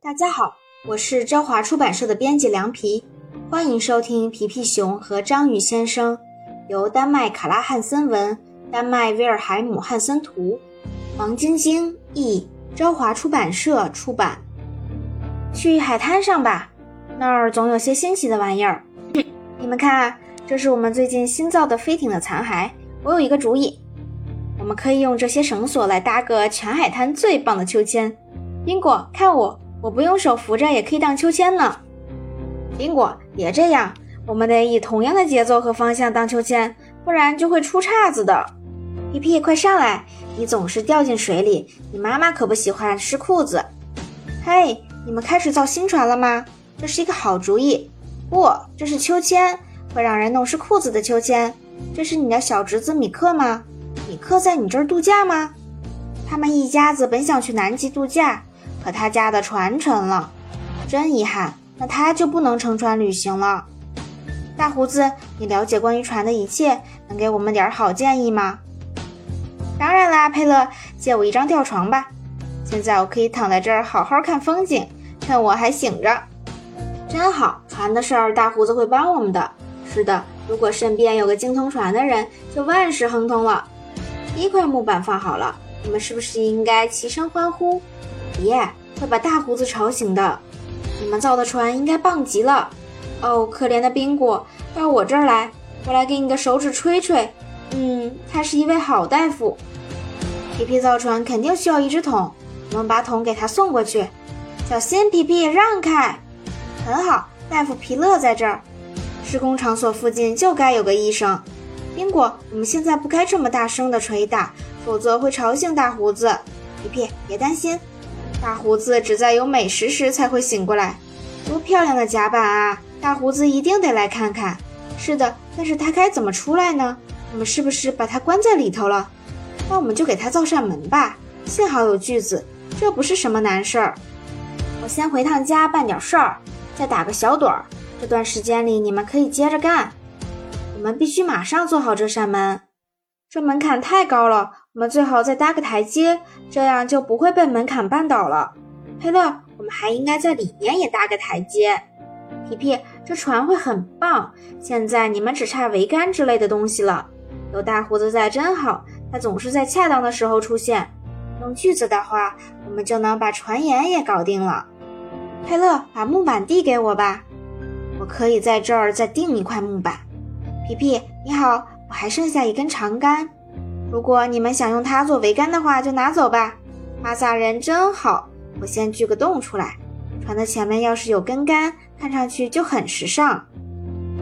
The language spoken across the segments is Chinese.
大家好，我是朝华出版社的编辑凉皮，欢迎收听皮皮熊和章鱼先生，由丹麦卡拉汉森文、丹麦威尔海姆汉森图，王晶晶译，朝华出版社出版。去海滩上吧，那儿总有些新奇的玩意儿。你们看，这是我们最近新造的飞艇的残骸。我有一个主意，我们可以用这些绳索来搭个全海滩最棒的秋千。宾果，看我，我不用手扶着也可以荡秋千呢。宾果，别这样，我们得以同样的节奏和方向荡秋千，不然就会出岔子的。皮皮，快上来！你总是掉进水里，你妈妈可不喜欢湿裤子。嘿，你们开始造新船了吗？这是一个好主意。不，这是秋千，会让人弄湿裤子的秋千。这是你的小侄子米克吗？米克在你这儿度假吗？他们一家子本想去南极度假，可他家的船沉了，真遗憾。那他就不能乘船旅行了。大胡子，你了解关于船的一切，能给我们点好建议吗？当然啦，佩勒，借我一张吊床吧。现在我可以躺在这儿好好看风景，趁我还醒着。真好，船的事儿大胡子会帮我们的。是的，如果身边有个精通船的人，就万事亨通了。第一块木板放好了，你们是不是应该齐声欢呼？别，会把大胡子吵醒的。你们造的船应该棒极了。哦，可怜的宾果，到我这儿来，我来给你的手指吹吹。嗯，他是一位好大夫。皮皮造船肯定需要一只桶，我们把桶给他送过去。小心，皮皮，让开。很好，大夫皮勒在这儿。施工场所附近就该有个医生。宾果，我们现在不该这么大声的捶打，否则会吵醒大胡子。皮皮，别担心，大胡子只在有美食时才会醒过来。多漂亮的甲板啊！大胡子一定得来看看。是的，但是他该怎么出来呢？我们是不是把他关在里头了？那我们就给他造扇门吧。幸好有锯子，这不是什么难事儿。我先回趟家办点事儿，再打个小盹儿。这段时间里你们可以接着干。我们必须马上做好这扇门。这门槛太高了，我们最好再搭个台阶，这样就不会被门槛绊倒了。佩勒，我们还应该在里面也搭个台阶。皮皮，这船会很棒。现在你们只差桅杆之类的东西了。有大胡子在真好，他总是在恰当的时候出现。用锯子的话，我们就能把船沿也搞定了。佩勒，把木板递给我吧，我可以在这儿再钉一块木板。皮皮，你好，我还剩下一根长杆，如果你们想用它做桅杆的话，就拿走吧。马萨人真好，我先锯个洞出来。船的前面要是有根杆，看上去就很时尚。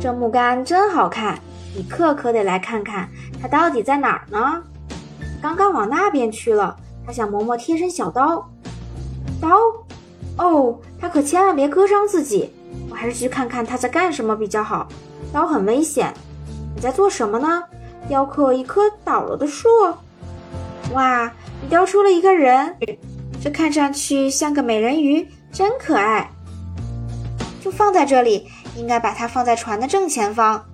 这木杆真好看，米克可得来看看，它到底在哪儿呢？刚刚往那边去了，他想磨磨贴身小刀。刀？哦，他可千万别割伤自己。我还是去看看他在干什么比较好。刀很危险。你在做什么呢？雕刻一棵倒了的树。哇，你雕出了一个人，这看上去像个美人鱼，真可爱。就放在这里，应该把它放在船的正前方。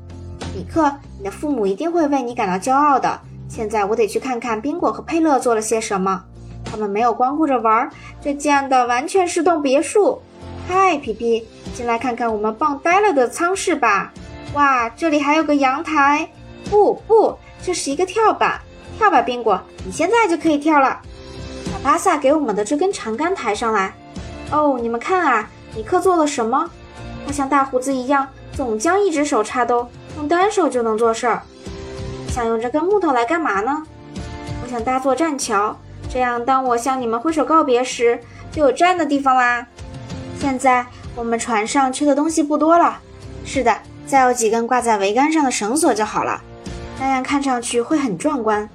米克，你的父母一定会为你感到骄傲的。现在我得去看看宾果和佩勒做了些什么。他们没有光顾着玩，这建的完全是栋别墅。嗨，皮皮，进来看看我们棒呆了的舱室吧。哇，这里还有个阳台。不不，这是一个跳板。跳吧，宾果，你现在就可以跳了。把巴萨给我们的这根长杆抬上来。哦，你们看啊，尼克做了什么？他像大胡子一样，总将一只手插兜，用单手就能做事儿。想用这根木头来干嘛呢？我想搭座栈桥，这样当我向你们挥手告别时，就有站的地方啦。现在我们船上缺的东西不多了。是的，再有几根挂在桅杆上的绳索就好了，那样看上去会很壮观。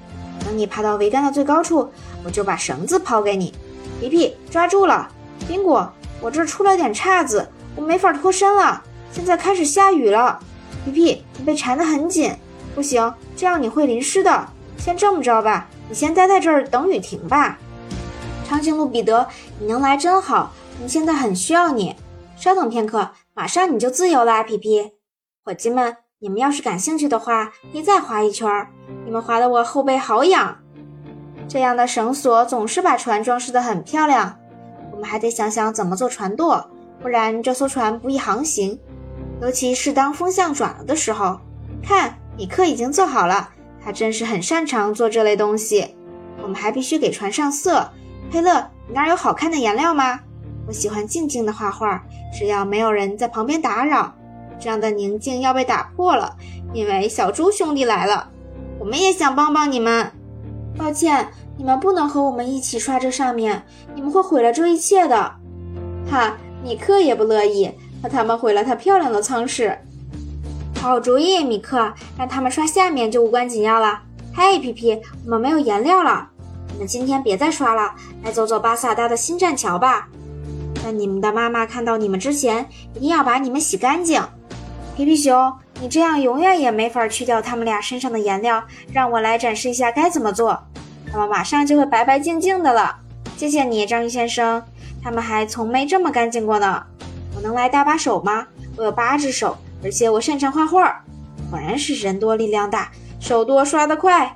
等你爬到桅杆的最高处，我就把绳子抛给你。皮皮，抓住了！宾果，我这出了点岔子，我没法脱身了。现在开始下雨了，皮皮，你被缠得很紧，不行，这样你会淋湿的。先这么着吧，你先待在这儿等雨停吧。长颈鹿彼得，你能来真好，我们现在很需要你。稍等片刻，马上你就自由啦，皮皮。伙计们，你们要是感兴趣的话，可以再划一圈儿。你们划得我后背好痒。这样的绳索总是把船装饰得很漂亮。我们还得想想怎么做船舵，不然这艘船不易航行。尤其是当风向转了的时候。看，米克已经做好了，他真是很擅长做这类东西。我们还必须给船上色。佩勒，你那儿有好看的颜料吗？我喜欢静静的画画，只要没有人在旁边打扰。这样的宁静要被打破了，因为小猪兄弟来了。我们也想帮帮你们。抱歉，你们不能和我们一起刷这上面，你们会毁了这一切的。哈，米克也不乐意，怕他们毁了他漂亮的舱室。好主意，米克，让他们刷下面就无关紧要了。嘿，皮皮，我们没有颜料了，你们今天别再刷了，来走走巴萨达的新栈桥吧。在你们的妈妈看到你们之前，一定要把你们洗干净。皮皮熊，你这样永远也没法去掉他们俩身上的颜料。让我来展示一下该怎么做，他们马上就会白白净净的了。谢谢你，章鱼先生。他们还从没这么干净过呢。我能来搭把手吗？我有八只手，而且我擅长画画。果然是人多力量大，手多刷得快。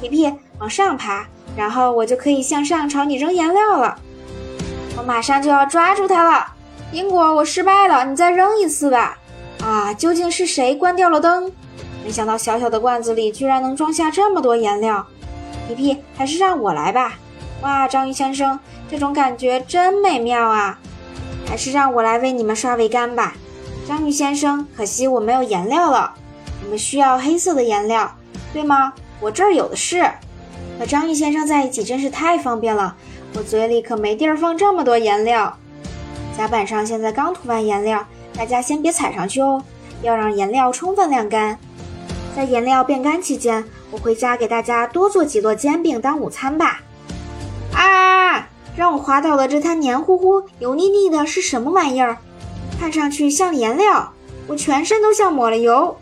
皮皮，往上爬，然后我就可以向上朝你扔颜料了。我马上就要抓住它了。苹果，我失败了，你再扔一次吧。啊！究竟是谁关掉了灯？没想到小小的罐子里居然能装下这么多颜料。皮皮，还是让我来吧。哇，章鱼先生，这种感觉真美妙啊！还是让我来为你们刷桅杆吧。章鱼先生，可惜我没有颜料了。我们需要黑色的颜料，对吗？我这儿有的是。和章鱼先生在一起真是太方便了，我嘴里可没地儿放这么多颜料。甲板上现在刚涂完颜料。大家先别踩上去哦，要让颜料充分晾干。在颜料变干期间，我回家给大家多做几摞煎饼当午餐吧。啊！让我滑倒的这滩黏糊糊、油腻腻的是什么玩意儿？看上去像颜料，我全身都像抹了油。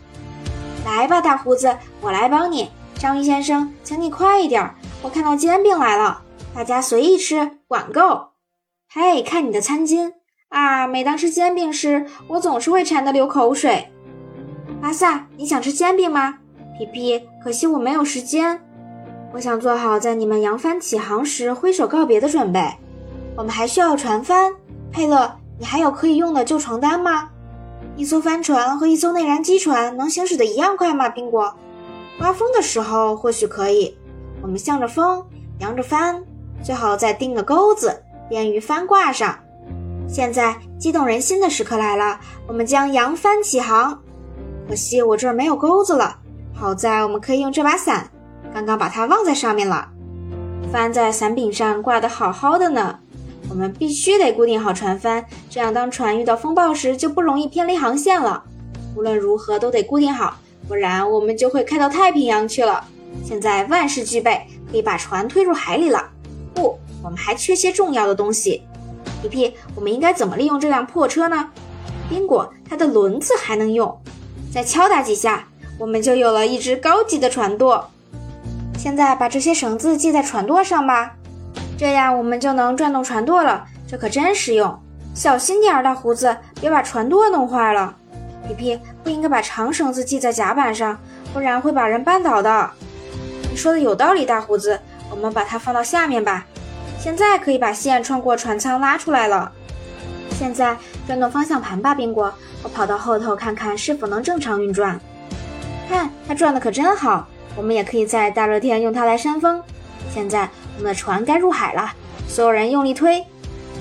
来吧，大胡子，我来帮你。章鱼先生，请你快一点，我看到煎饼来了，大家随意吃，管够。嘿，看你的餐巾。啊！每当吃煎饼时，我总是会馋得流口水。阿萨，你想吃煎饼吗？皮皮，可惜我没有时间。我想做好在你们扬帆起航时挥手告别的准备。我们还需要船帆。佩勒，你还有可以用的旧床单吗？一艘帆船和一艘内燃机船能行驶的一样快吗？苹果，刮风的时候或许可以。我们向着风，扬着帆，最好再钉个钩子，便于帆挂上。现在激动人心的时刻来了，我们将扬帆起航。可惜我这儿没有钩子了，好在我们可以用这把伞，刚刚把它忘在上面了。帆在伞柄上挂得好好的呢。我们必须得固定好船帆，这样当船遇到风暴时就不容易偏离航线了。无论如何都得固定好，不然我们就会开到太平洋去了。现在万事俱备，可以把船推入海里了。不，我们还缺些重要的东西。皮皮，我们应该怎么利用这辆破车呢？宾果，它的轮子还能用，再敲打几下，我们就有了一只高级的船舵。现在把这些绳子系在船舵上吧，这样我们就能转动船舵了。这可真实用。小心点儿，大胡子，别把船舵弄坏了。皮皮，不应该把长绳子系在甲板上，不然会把人绊倒的。你说的有道理，大胡子，我们把它放到下面吧。现在可以把线穿过船舱拉出来了。现在转动方向盘吧，宾果。我跑到后头看看是否能正常运转。看，它转的可真好。我们也可以在大热天用它来扇风。现在我们的船该入海了，所有人用力推。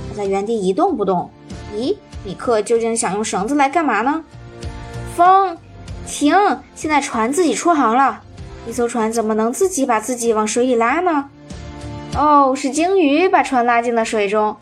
它在原地一动不动。咦，米克究竟想用绳子来干嘛呢？风，停！现在船自己出航了。一艘船怎么能自己把自己往水里拉呢？哦，是鲸鱼把船拉进了水中。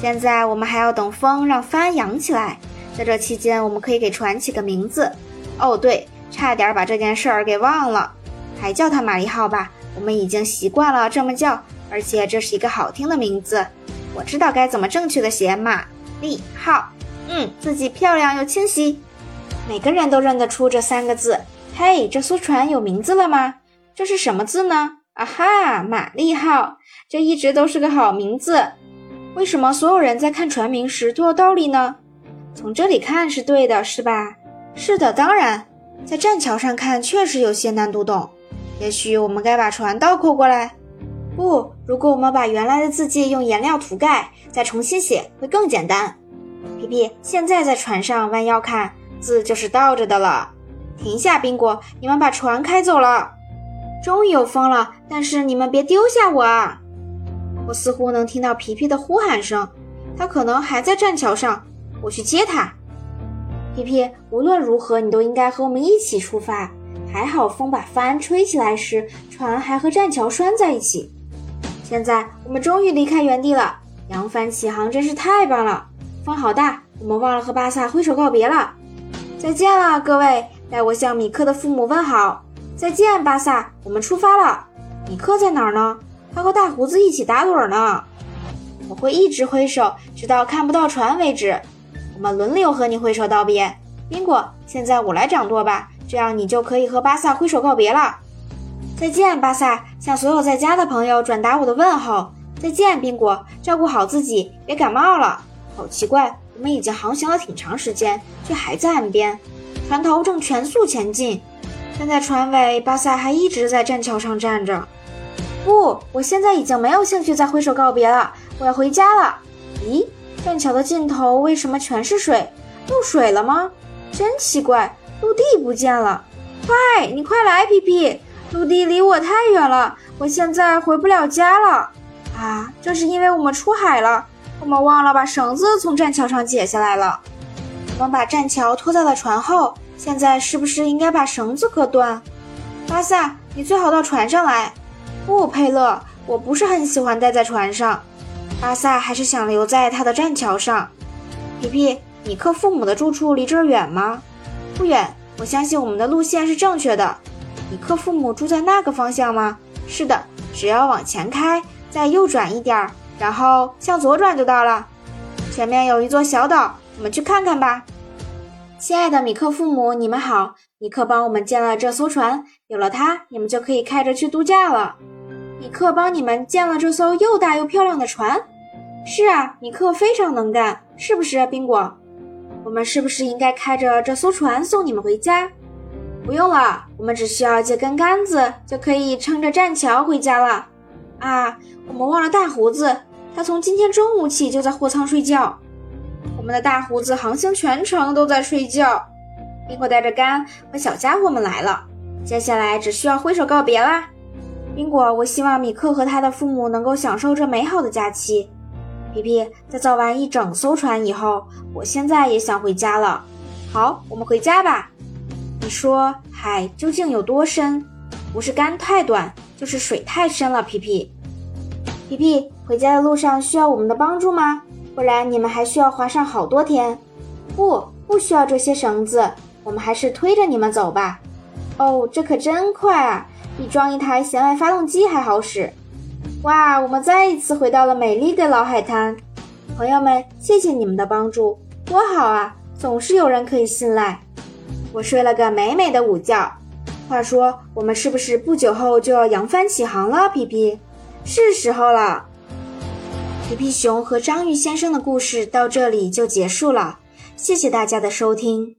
现在我们还要等风让帆扬起来。在这期间，我们可以给船起个名字。哦，对，差点把这件事儿给忘了，还叫它玛丽号吧。我们已经习惯了这么叫，而且这是一个好听的名字。我知道该怎么正确的写玛丽号。嗯，字迹漂亮又清晰，每个人都认得出这三个字。嘿，这艘船有名字了吗？这是什么字呢？啊哈，玛丽号，这一直都是个好名字。为什么所有人在看船名时都要倒立呢？从这里看是对的，是吧？是的，当然，在栈桥上看确实有些难读懂。也许我们该把船倒扣过来。不，如果我们把原来的字迹用颜料涂盖，再重新写，会更简单。皮皮，现在在船上弯腰看，字就是倒着的了。停下，宾果，你们把船开走了。终于有风了，但是你们别丢下我啊！我似乎能听到皮皮的呼喊声，他可能还在栈桥上，我去接他。皮皮，无论如何，你都应该和我们一起出发。还好风把帆吹起来时，船还和栈桥拴在一起。现在我们终于离开原地了，扬帆起航真是太棒了！风好大，我们忘了和巴萨挥手告别了。再见了，各位，代我向米克的父母问好。再见，巴萨，我们出发了。米克在哪儿呢？他和大胡子一起打盹呢。我会一直挥手，直到看不到船为止。我们轮流和你挥手道别。宾果，现在我来掌舵吧，这样你就可以和巴萨挥手告别了。再见，巴萨，向所有在家的朋友转达我的问候。再见，宾果，照顾好自己，别感冒了。好奇怪，我们已经航行了挺长时间，却还在岸边，船头正全速前进。站在船尾，巴萨还一直在栈桥上站着。不，我现在已经没有兴趣再挥手告别了，我要回家了。咦，栈桥的尽头为什么全是水？漏水了吗？真奇怪，陆地不见了。快，你快来，皮皮。陆地离我太远了，我现在回不了家了。啊，这是因为我们出海了，我们忘了把绳子从栈桥上解下来了。我们把栈桥拖在了船后，现在是不是应该把绳子割断？巴萨，你最好到船上来。不，佩勒，我不是很喜欢待在船上。巴萨还是想留在他的栈桥上。皮皮，你克父母的住处离这儿远吗？不远，我相信我们的路线是正确的。你克父母住在那个方向吗？是的，只要往前开，再右转一点儿，然后向左转就到了。前面有一座小岛，我们去看看吧。亲爱的米克父母，你们好！米克帮我们建了这艘船，有了它，你们就可以开着去度假了。米克帮你们建了这艘又大又漂亮的船。是啊，米克非常能干，是不是，宾果？我们是不是应该开着这艘船送你们回家？不用了，我们只需要借根杆子就可以撑着栈桥回家了。啊，我们忘了大胡子，他从今天中午起就在货舱睡觉。我们的大胡子航行全程都在睡觉。宾果带着杆和小家伙们来了，接下来只需要挥手告别啦。宾果，我希望米克和他的父母能够享受这美好的假期。皮皮，在造完一整艘船以后，我现在也想回家了。好，我们回家吧。你说海究竟有多深？不是杆太短，就是水太深了。皮皮，皮皮，回家的路上需要我们的帮助吗？不然你们还需要划上好多天。不，不需要这些绳子，我们还是推着你们走吧。哦，这可真快啊，比装一台舷外发动机还好使。哇，我们再一次回到了美丽的老海滩。朋友们，谢谢你们的帮助，多好啊，总是有人可以信赖。我睡了个美美的午觉。话说，我们是不是不久后就要扬帆起航了？皮皮，是时候了。皮皮熊和章鱼先生的故事到这里就结束了，谢谢大家的收听。